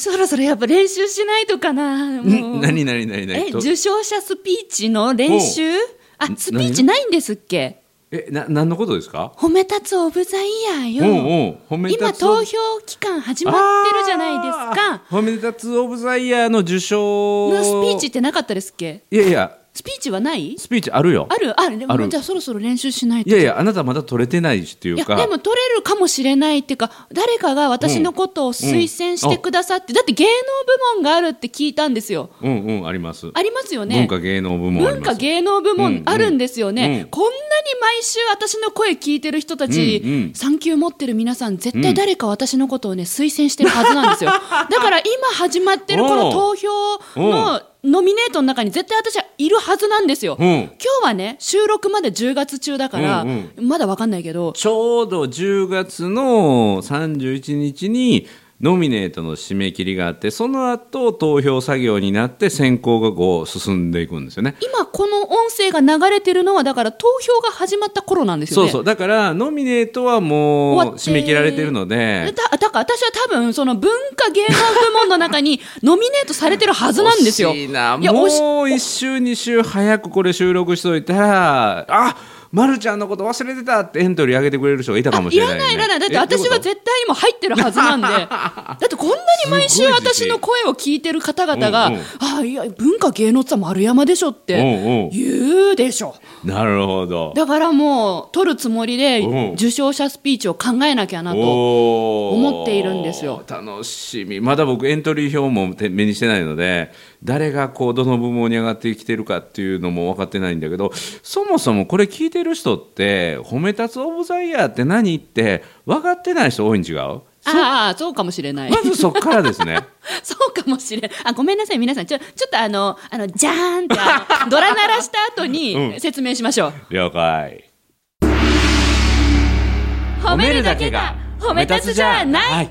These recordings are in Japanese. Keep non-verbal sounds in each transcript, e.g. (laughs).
そろそろやっぱ練習しないとかな。もう。何何何何？え、と受賞者スピーチの練習？あ、スピーチないんですっけ？えな何のことですか？褒め立つオブザイヤーよ。おうおう今投票期間始まってるじゃないですか。褒め立つオブザイヤーの受賞。のスピーチってなかったですっけ？いやいやスピーチはない？スピーチあるよ。ある？あるでもじゃあそろそろ練習しないと。いやいやあなたまだ取れてないしっていいうやかでも取れるかもしれないっていうか誰かが私のことを推薦してくださって、だって芸能部門があるって聞いたんですよ。うんうんあります。ありますよね。文化芸能部門あり文ます。化芸能部うんうん。門あるんですよね、うんこんなに毎週私の声聞いてる人たち、うんうん。産休持ってる皆さん絶対誰か私のことをね推薦してるはずなんですよ。(laughs) だから今始まってるこの投票のノミネートの中に絶対私はいるはずなんですよ、うん。今日はね収録まで10月中だから、うんまだわかんないけど。ちょうど10月の31日にノミネートの締め切りがあってその後投票作業になって選考がこう進んでいくんですよね。今この音声が流れてるのはだから投票が始まった頃なんですよねそうそうだからノミネートはもう締め切られてるのでだだから私は多分その文化芸能部門の中に (laughs) ノミネートされてるはずなんですよ。惜しいなやもう惜し1週2週早くこれ収録しといたらあまるちゃんのこと忘れてたってエントリー上げてくれる人がいたかもしいれない、ね、らないいらない。だってえ私は絶対にもう入ってるはずなんで。(laughs) だってこんなに毎週私の声を聞いてる方々が「うんうん。ああいや文化芸能って丸山でしょ」ってうんうん。言うでしょ。となるほど。だからもう取るつもりでうん。受賞者スピーチを考えなきゃなと思っているんですよ。楽しみ。まだ僕エントリー表も手目にしてないので誰がこうどの部門に上がってきてるかっていうのも分かってないんだけどそもそもこれ聞いてる人って褒め立つオブザイヤーって何って分かってない人多いん違う？ああそうかもしれないまずそっからですね (laughs) そうかもしれん。あ、ごめんなさい、皆さん。ちょ、ちょっとあの、あの、じゃーんって、ドラ鳴らした後に (laughs) うん説明しましょう。了解褒めるだけが褒め立つじゃない。はい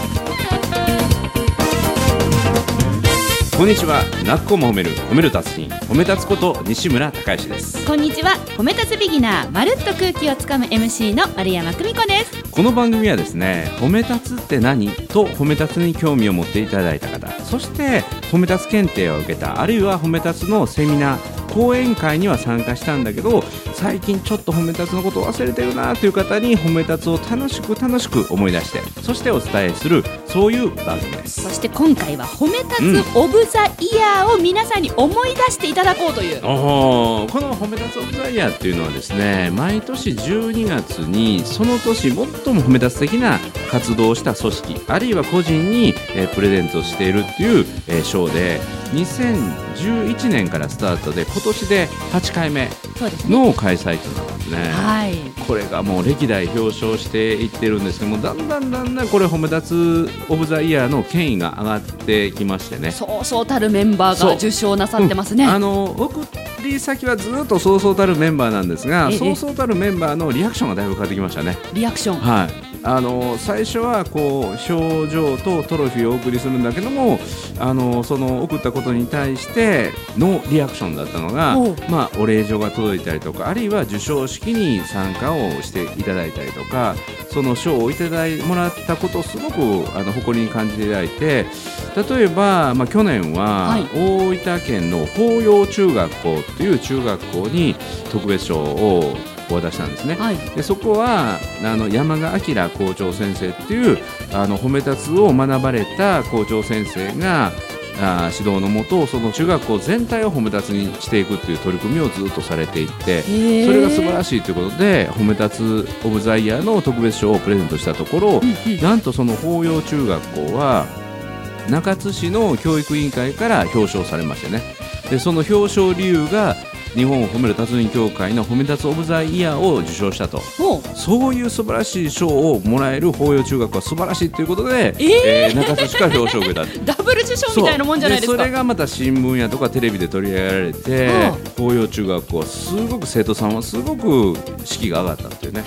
こんにちは。なっこも褒める。褒める達人。褒め立つこと西村孝之です。こんにちは。褒め立つビギナー、まるっと空気をつかむ MC の丸山久美子です。この番組はですね褒め立つって何？と褒め立つに興味を持っていただいた方。そして褒め立つ検定を受けたあるいは褒め立つのセミナー講演会には参加したんだけど最近ちょっと褒め立つのことを忘れてるなという方に褒め立つを楽しく楽しく思い出してそしてお伝えするそういう番組ですそして今回は褒め立つオブザイヤーを皆さんに思い出していただこうという。おーこの褒め立つオブザイヤーっていうのはですね毎年12月にその年最も褒め立つ的な活動をした組織あるいは個人に、えープレゼントしているっていう、えー賞で2011年からスタートで今年で8回目。の開催となるんですね。はい。これがもう歴代表彰していってるんですけどもだんだんだんだんこれ褒め立つオブザイヤーの権威が上がってきましてねそうそうたるメンバーが受賞なさってますね。あの送り先はずっとそうそうたるメンバーなんですがええそうそうたるメンバーのリアクションがだいぶ変わってきましたね。リアクション。はいあの最初はこう表情とトロフィーをお送りするんだけどもあのその送ったことに対してのリアクションだったのがまあ、お礼状が届いたりとかあるいは授賞式に参加をしていただいたりとかその賞をいただいもらったことをすごくあの誇りに感じていただいて例えば、まあ、去年は、はい。大分県の法陽中学校っていう中学校に特別賞を渡したんですね。はい。でそこはあの山賀明校長先生っていうあの褒め立つを学ばれた校長先生があー指導のもとその中学校全体を褒め立つにしていくっていう取り組みをずっとされていってーそれが素晴らしいということで褒め立つオブザイヤーの特別賞をプレゼントしたところ、うんうんなんとその法陽中学校は中津市の教育委員会から表彰されましてねでその表彰理由が日本を褒める達人協会の褒め立つオブザイヤーを受賞したと。そういう素晴らしい賞をもらえる法陽中学は素晴らしいということで、えー。中津市から表彰を受けた (laughs) ダブル受賞みたいなもんじゃないですか。それがまた新聞やとかテレビで取り上げられてあ法陽中学校はすごく生徒さんはすごく士気が上がったっていうね。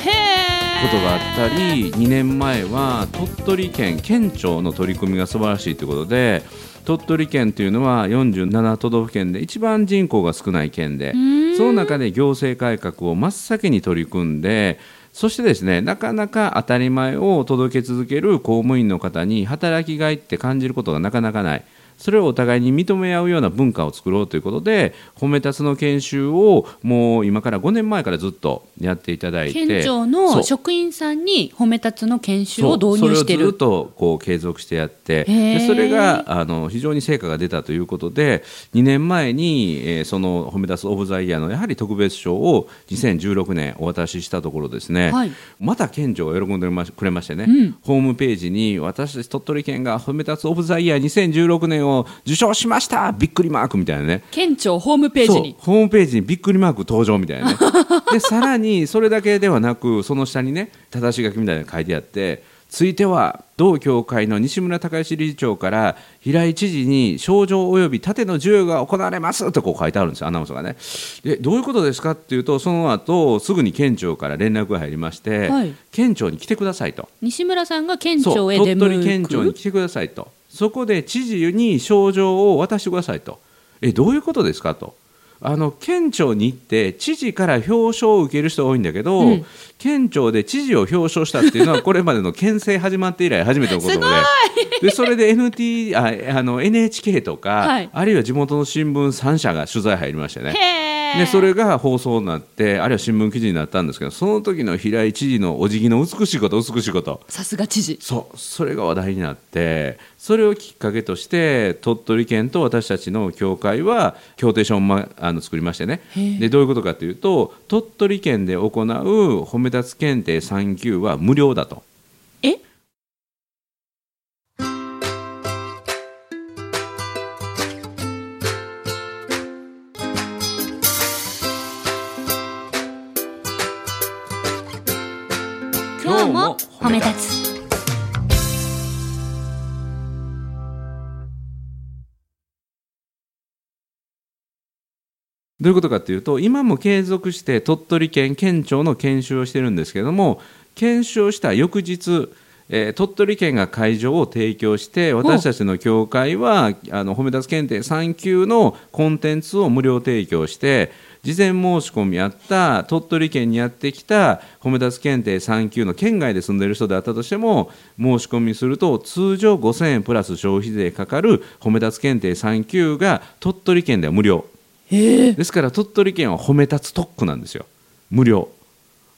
ことがあったり2年前は鳥取県県庁の取り組みが素晴らしいということで鳥取県というのは47都道府県で一番人口が少ない県でその中で行政改革を真っ先に取り組んでそしてですねなかなか当たり前を届け続ける公務員の方に働きがいって感じることがなかなかない。それをお互いに認め合うような文化を作ろうということで褒め立つの研修をもう今から5年前からずっとやっていただいて県庁の職員さんに褒め立つの研修を導入してるそれをずっとこう継続してやってでそれがあの非常に成果が出たということで2年前に、えー、その褒め立つオブザイヤーのやはり特別賞を2016年お渡ししたところですね、はい、また県庁が喜んでくれましてね、うん、ホームページに私たち鳥取県が褒め立つオブザイヤー2016年を受賞しました。びっくりマークみたいなね。県庁ホームページに。ホームページにびっくりマーク登場みたいなね。(laughs) でさらにそれだけではなくその下にね正し書きみたいなの書いてあってついては同協会の西村隆之理事長から平井知事に症状及び盾の授与が行われますとこう書いてあるんですアナウンスがね。でどういうことですかっていうとその後すぐに県庁から連絡が入りまして、はい、県庁に来てくださいと。西村さんが県庁へ鳥取県庁に来てくださいとそこで知事に症状を渡してくださいと。えどういうことですかと。あの県庁に行って知事から表彰を受ける人が多いんだけど、うん、県庁で知事を表彰したっていうのは (laughs) これまでの県政始まって以来初めてのことで。でそれで NT ああの NHK とか、はい、あるいは地元の新聞3社が取材入りましてね。でそれが放送になってあるいは新聞記事になったんですけどその時の平井知事のお辞儀の美しいこと美しいこと。さすが知事。そう。それが話題になってそれをきっかけとして鳥取県と私たちの協会は協定書を、ま、あの作りましてね。でどういうことかというと鳥取県で行う褒め立つ検定3級は無料だと。今どういうことかというと今も継続して鳥取県県庁の研修をしてるんですけれども研修をした翌日えー、鳥取県が会場を提供して私たちの協会はあの褒め立つ検定3級のコンテンツを無料提供して事前申し込みあった鳥取県にやってきた褒め立つ検定3級の県外で住んでいる人であったとしても申し込みすると通常5000円プラス消費税かかる褒め立つ検定3級が鳥取県では無料ですから鳥取県は褒め立つ特区なんですよ。無料。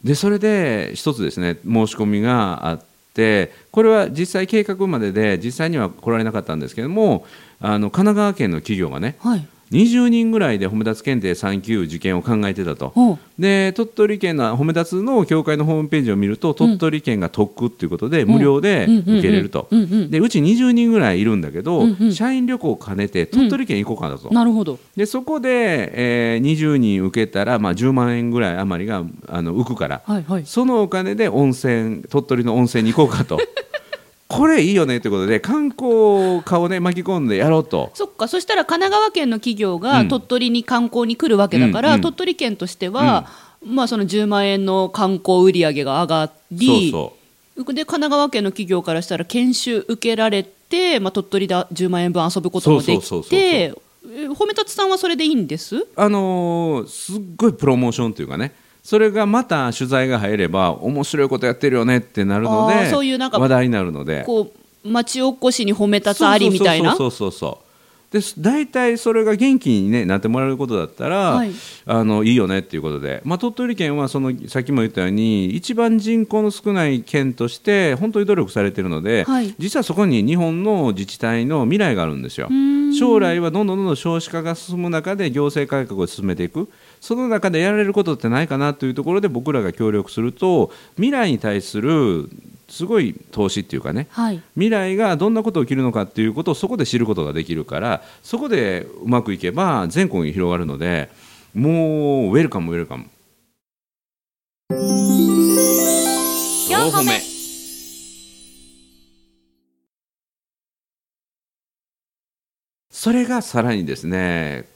でそれで一つですね申し込みがあってこれは実際計画までで実際には来られなかったんですけどもあの神奈川県の企業がね、はい20人ぐらいで褒め立つ検定3級受験を考えてたと、で鳥取県の褒め立つの協会のホームページを見ると、鳥取県が特区ということで、無料で受けれると、でうち20人ぐらいいるんだけど、社員旅行を兼ねて鳥取県行こうかなと、なるほど。でそこで、えー、20人受けたら、まあ、10万円ぐらい余りがあの浮くから、はいはい、そのお金で温泉鳥取の温泉に行こうかと。(laughs) これいいよねということで観光家をね巻き込んでやろうと。そっか。そしたら神奈川県の企業が鳥取に観光に来るわけだから、うん、鳥取県としては、うん、まあ、その10万円の観光売上が上がりで神奈川県の企業からしたら研修受けられて、まあ、鳥取で10万円分遊ぶこともできて褒めたつさんはそれでいいんです？あのー、すっごいプロモーションというかねそれがまた取材が入れば面白いことやってるよねってなるのでそういうなんか話題になるので。こう町おこしに褒めたつありみたいな？そうそうそうで大体それが元気に、ね、なってもらえることだったら、はい、あのいいよねっていうことで、まあ、鳥取県はそのさっきも言ったように一番人口の少ない県として本当に努力されているので、はい、実はそこに日本の自治体の未来があるんですよ。将来はどんどんどんどん少子化が進む中で行政改革を進めていくその中でやられることってないかなというところで僕らが協力すると未来に対するすごい投資っていうかね、はい、未来がどんなこと起きるのかっていうことをそこで知ることができるからそこでうまくいけば全国に広がるのでもうウェルカムウェルカム。4歩目。それがさらにですね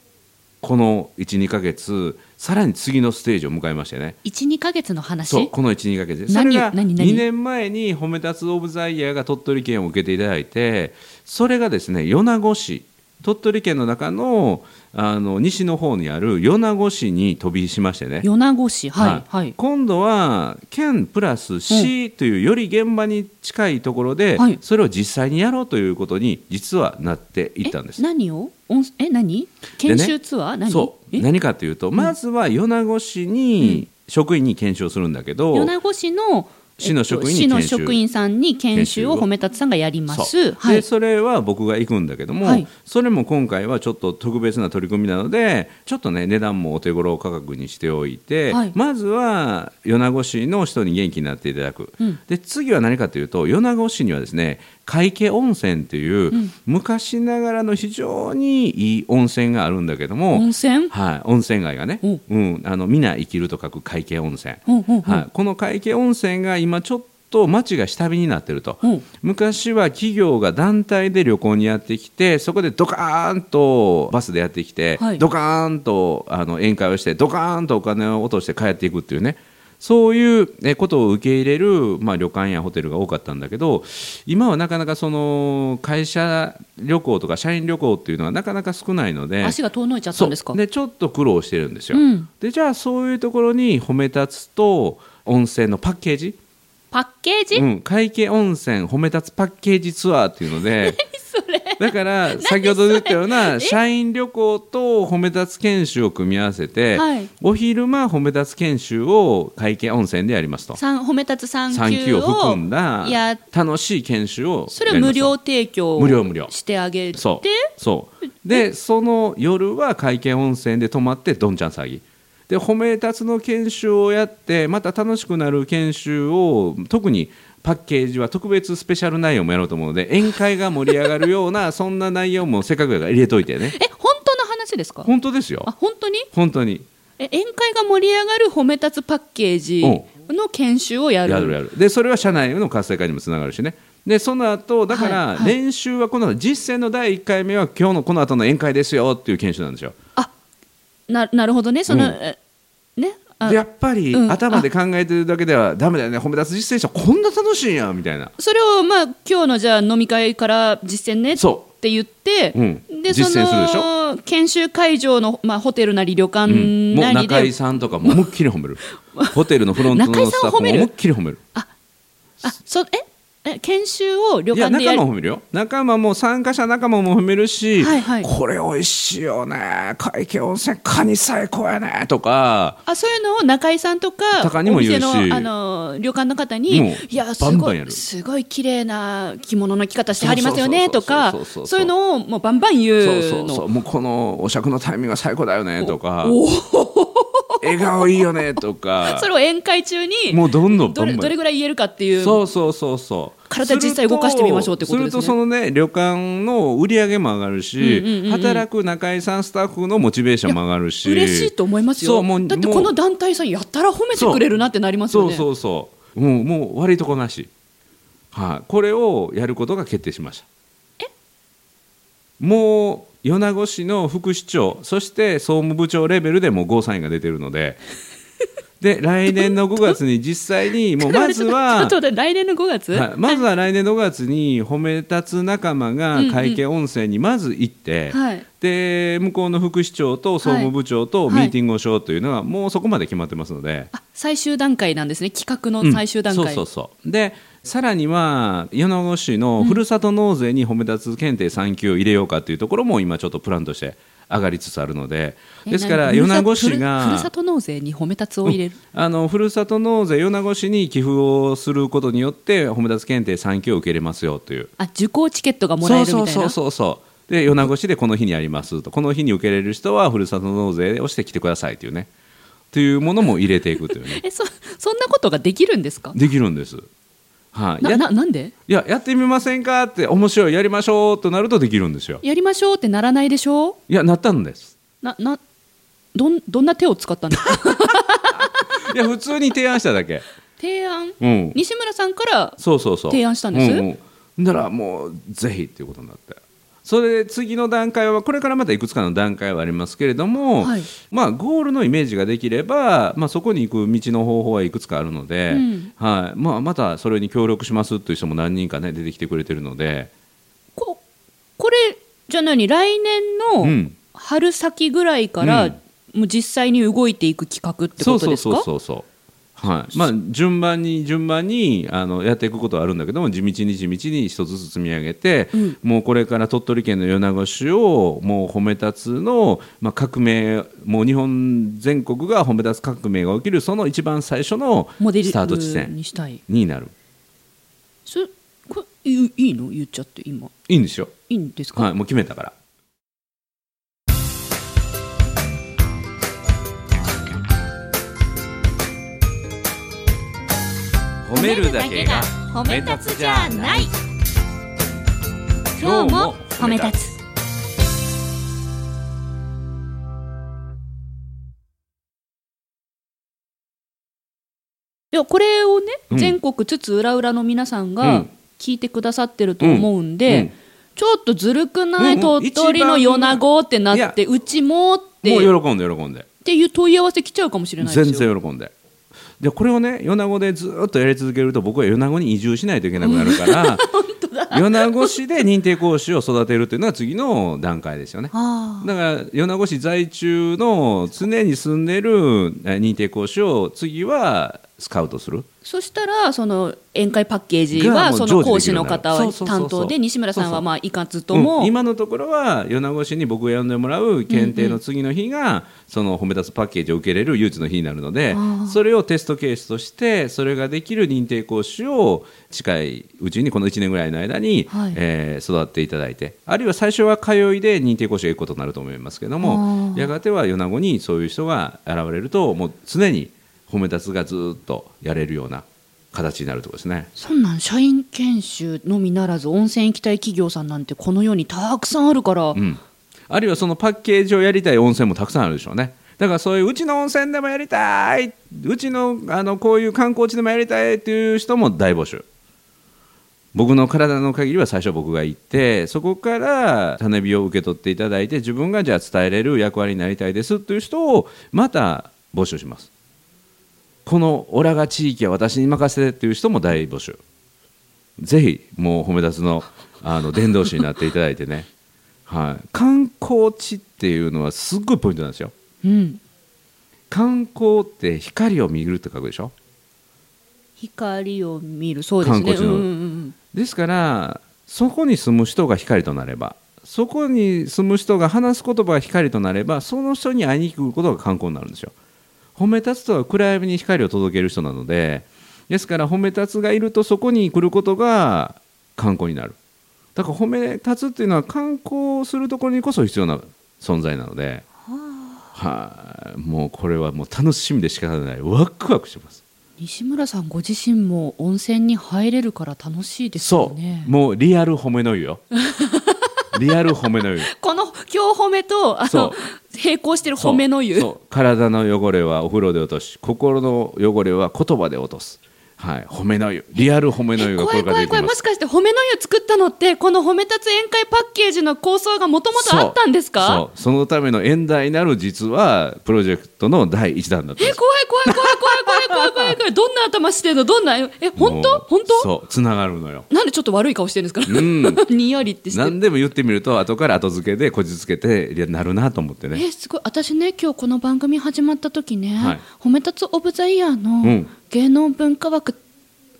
この12か月さらに次のステージを迎えましてね。12か月の話？そうこの12か月それが2年前に褒め立つオブザイヤーが鳥取県を受けていただいてそれがですね米子市鳥取県の中のあの西の方にある米子市に飛びしましてね。米子市。はい、はい、はい、今度は県プラス市というより現場に近いところで、はい、それを実際にやろうということに実はなっていったんです。何を？え何？研修ツアー、ね、何？そう。何かというとまずは米子市に、職員に研修をするんだけど、米子市の市の職員市の職員さんに研修を褒め立つさんがやります。はい、でそれは僕が行くんだけども、はい、それも今回はちょっと特別な取り組みなのでちょっとね値段もお手頃価格にしておいて、はい、まずは米子市の人に元気になっていただく、うん、で次は何かというと米子市にはですね海家温泉っていう、うん、昔ながらの非常にいい温泉があるんだけども温泉？はい、温泉街がね、うん、あの皆生きると書く海家温泉、はい、この海家温泉が今ちょっと町が下火になってると、うん、昔は企業が団体で旅行にやってきてそこでドカーンとバスでやってきて、はい、ドカーンとあの宴会をしてドカーンとお金を落として帰っていくっていうねそういうことを受け入れる、まあ、旅館やホテルが多かったんだけど今はなかなかその会社旅行とか社員旅行っていうのはなかなか少ないので足が遠のいちゃったんですか？でちょっと苦労してるんですよ、うん、でじゃあそういうところに褒め立つと温泉のパッケージ？パッケージ、うん、会計温泉褒め立つパッケージツアーっていうので (laughs) だから (laughs) 先ほど言ったような社員旅行と褒め立つ研修を組み合わせて、はい、お昼間褒め立つ研修を会計温泉でやりますと。褒め立つ産休を含んだ楽しい研修をそれを無料提供無料無料。してあげて？そう。そう。でその夜は会計温泉で泊まってどんちゃん騒ぎ。で褒め立つの研修をやってまた楽しくなる研修を特にパッケージは特別スペシャル内容もやろうと思うので宴会が盛り上がるような (laughs) そんな内容もせっかくだから入れといてね。え本当の話ですか？本当ですよ。あ本当に？本当に。え宴会が盛り上がる褒め立つパッケージの研修をやる。やるやる。でそれは社内の活性化にもつながるしね。でその後だから練習はこの実践の第1回目は今日のこの後の宴会ですよっていう研修なんですよ。あななるほどね。その、うん、ね？やっぱり、うん、頭で考えてるだけではだめだよね。褒め立つ実践者こんな楽しいやんみたいな。それをまあ今日のじゃあ飲み会から実践ねって言って、うん、でその研修会場の、まあ、ホテルなり旅館なりで、うん、中井さんとかも思いっきり褒める。(laughs) ホテルのフロントのスタッフも思いっきり褒める。ああそえ？え研修を旅館でや仲間も褒めるよ。仲間も参加者仲間も褒めるし、はいはい、これ美味しいよね。会計温泉カニ最高やねとか。あそういうのを中井さんとかお店のあの旅館の方にいやすごいすごい綺麗な着物の着方してはりますよね。とかそういうのをもうバンバン言う。そうそうそう。もうこのお酌のタイミングが最高だよね。とか。おお笑顔いいよね。とか。(laughs) それを宴会中にもうどんどんどれどれぐらい言えるかっていう。そうそうそうそう体実際動かしてみましょうってことですねするとそのね旅館の売り上げも上がるし、うんうんうんうん、働く中井さんスタッフのモチベーションも上がるし。嬉しいと思いますよ。そうもうだってこの団体さんやったら褒めてくれるなってなりますよね。そうそうそう。もうもう悪いとこなし。はい、これをやることが決定しました。え？もう米子市の副市長そして総務部長レベルでもゴーサインが出てるのでで来年の5月に (laughs) 実際にもうまずは来年の5月、はい、まずは来年の5月に褒め立つ仲間が会計温泉にまず行って、うんうん、で向こうの副市長と総務部長とミーティングをしようというのはもうそこまで決まってますので、最終段階なんですね。企画の最終段階、うん、そうそうそう。でさらには米子市のふるさと納税に褒め立つ検定3級を入れようかというところも今ちょっとプランとして上がりつつあるのでですから米子市がふるさと納税に褒め立つを入れる、あのふるさと納税米子市に寄付をすることによって褒め立つ検定3級を受けれますよという。あ受講チケットがもらえるみたいな？そうそうそうそう。で米子市でこの日にありますと。この日に受けれる人はふるさと納税をしてきてくださいというね。というものも入れていくというね。(laughs) えそそんなことができるんですか？できるんですはい、なななんで？いややってみませんかって面白いやりましょうとなるとできるんですよ。やりましょうってならないでしょいやなったんです。ななどんどんな手を使ったんですかいや普通に提案しただけ。提案、うん、西村さんからそうそうそう。提案したんです？うんうん、ならもうぜひっていうことになってそれで次の段階はこれからまたいくつかの段階はありますけれども、はい、まあ、ゴールのイメージができれば、まあ、そこに行く道の方法はいくつかあるので、うん、はい。まあ、またそれに協力しますという人も何人か、ね、出てきてくれてるので。ここれじゃあ何来年うのん。春先ぐらいから、うん。もう実際に動いていく企画ってことですか？そうそうそうそうはい。まあ、順番に順番にあのやっていくことはあるんだけども地道に地道に一つずつ積み上げて、うん。もうこれから鳥取県の米子市をもう褒め立つの、まあ、革命もう日本全国が褒め立つ革命が起きるその一番最初のスタート地点にしたい。になる。それこれいいいいの？言っちゃって今。いいんですよ、いいんですか、はい、もう決めたから褒めるだけが褒め立つじゃない。今日も褒め立つ。いやこれをね、うん。全国津々浦々の皆さんうがん。聞いてくださってると思うんで、うん。ちょっとずるくない、うん鳥取の米子ってなってうちもって。もうっ喜んで喜んで。ていう問い合わせ来ちゃうかもしれないですよ。全然喜んででこれをね米子でずっとやり続けると僕は米子に移住しないといけなくなるから (laughs) 米子市で認定講師を育てるというのは次の段階ですよね。あだから米子市在中の常に住んでるえ認定講師を次はスカウトする？そしたらその宴会パッケージはその講師の方は担当で西村さんはまあいかずとうん。も、今のところは米子市に僕が呼んでもらう検定の次の日が、その褒め立つパッケージを受けれる唯一の日になるのでそれをテストケースとしてそれができる認定講師を近いうちにこの1年ぐらいの間に、はい。えー育っていただいてあるいは最初は通いで認定講師が行くことになると思いますけどもやがては米子にそういう人が現れるともう常に褒め立つがずっとやれるような形になるところですね。そんなん社員研修のみならず温泉行きたい企業さんなんてこの世にたくさんあるから、うん、あるいはそのパッケージをやりたい温泉もたくさんあるでしょうね。だからそういううちの温泉でもやりたいうちのあのこういう観光地でもやりたいっていう人も大募集。僕の体の限りは最初僕が行ってそこから種火を受け取っていただいて自分がじゃあ伝えれる役割になりたいですっていう人をまた募集しますこのオラが地域は私に任せてっていう人も大募集。ぜひもう褒め立つのあの伝道師になっていただいてね、はい、観光地っていうのはすっごいポイントなんですよ。うん、観光って光を見るって書くでしょ。光を見る。そうですね。観光地の。うんうんうんですからそこに住む人が光となればそこに住む人が話す言葉が光となればその人に会いに来ることが観光になるんですよ褒め立つとは暗闇に光を届ける人なのでですから褒め立つがいるとそこに来ることが観光になる。だから褒め立つっていうのは観光するところにこそ必要な存在なのではい、もうこれはもう楽しみで仕方ない。ワクワクしてます。西村さんご自身も温泉に入れるから楽しいですよそう、ねもうリアル褒めの湯よ (laughs) リアル褒めの湯。(laughs) この今日褒めとあその並行してる褒めの湯。体の汚れはお風呂で落とし心の汚れは言葉で落とすはい。褒めの湯。リアル褒めの湯がこれから怖い怖い。もできますしかして褒めの湯作ったのってこの褒め立つ宴会パッケージの構想がもともとあったんですか？そう。そのための演題なる実はプロジェクトの第一弾だったんえ怖い怖い怖い怖い怖い怖い怖い怖いどんな頭してんのどんなえ本もう当本当そうつながるのよなんでちょっと悪い顔してるんですか、んにやりって何でも言ってみると後から後付けでこじつけていやなるなと思ってねえすごい私ね今日この番組始まった時ね、はい褒め立つオブザイヤーうのん芸能文化枠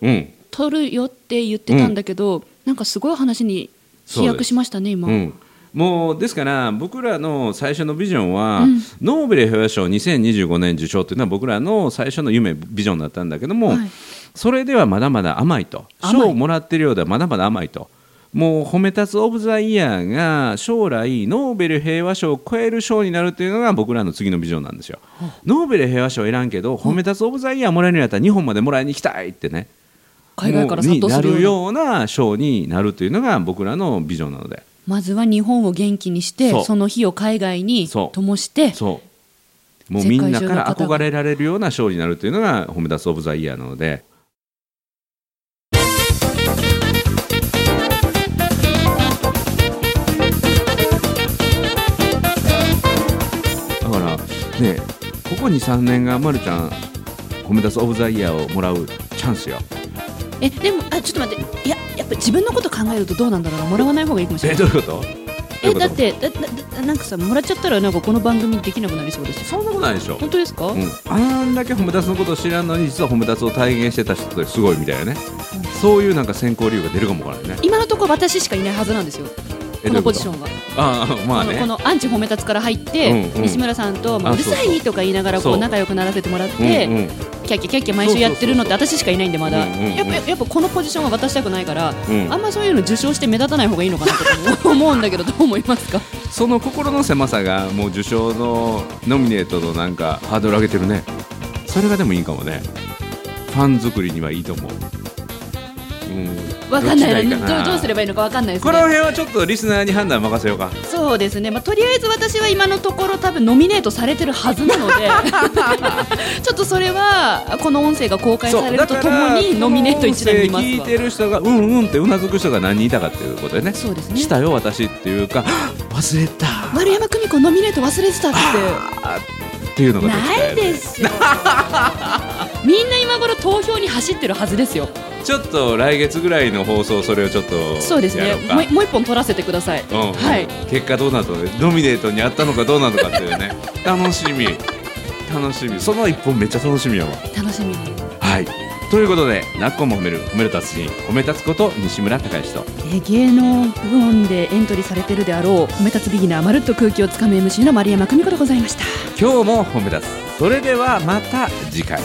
うん取るよって言ってたんだけど、なんかすごい話に飛躍しましたね今、うん、もうですから僕らの最初のビジョンは、ノーベル平和賞2025年受賞というのは僕らの最初の夢ビジョンだったんだけども、はい。それではまだまだ甘いと。賞をもらっているようではまだまだ甘いと。もう褒め立つオブ・ザ・イヤーが将来ノーベル平和賞を超える賞になるというのが僕らの次のビジョンなんですよ。ノーベル平和賞いらんけど褒め立つオブ・ザ・イヤーもらえるんやったら日本までもらいに行きたいってね海外から殺到するような。もうになるような賞になるというのが僕らのビジョンなので。まずは日本を元気にしてその火を海外に灯してそう。もうみんなから憧れられるような賞になるというのが褒め立つオブザイヤーなので。だからねここ23年がまるちゃん褒め立つオブザイヤーをもらうチャンスよえでもあちょっと待って。いややっぱ自分のこと考えるとどうなんだろうな。もらわない方がいいかもしれない。えどういうこと？えだってだだなんかさもらっちゃったらなんかこの番組できなくなりそうですそんなことないでしょ。本当ですか、うん、あんだけ褒め立つのことを知らんのに実は褒め立つを体現してた人ってすごいみたいなね、うん、そういうなんか選考理由が出るかもわからないね。今のところ私しかいないはずなんですよ。このポジションがあまあね。このアンチ褒め立つから入って、うんうん、西村さんと「うるさい!」とか言いながらこう。仲良くならせてもらって、うんうん、キャッキャキャッキャ毎週やってるのって私しかいないんでまだ、やっぱやっぱこのポジションは渡したくないから、うん、あんまそういうの受賞して目立たない方がいいのかなと (laughs) 思うんだけどどう思いますか？その心の狭さがもう受賞のノミネートのなんかハードル上げてるね。それがでもいいかもね。ファン作りにはいいと思うわかんない。どどうすればいいのかわかんないです、ね、この辺はちょっとリスナーに判断任せようか。そうですね、まあ、とりあえず私は今のところ多分ノミネートされてるはずなので。(laughs) ちょっとそれはこの音声が公開されるとともにノミネート一覧見ます聞いてる人がうんうんってうなずく人が何人いたかっていうことでね。そうですね。したよ私っていうか忘れた。丸山久美子ノミネート忘れてたって。っていうのがないですよ (laughs) みんな今頃投票に走ってるはずですよ。ちょっと来月ぐらいの放送それをちょっとそうですね。もうもう一本取らせてください、うん、はい。結果どうなった？のノミネートにあったのかどうなのかっていうね。(laughs) 楽しみ。楽しみ。その一本めっちゃ楽しみやわ。楽しみ。はい。ということで「なっこも褒める褒める達人褒め立つこと西村隆之と、え芸能部門でエントリーされてるであろう褒め立つビギナーまるっと空気をつかむ MC の丸山久美子でございました。今日も褒め立つ。それではまた次回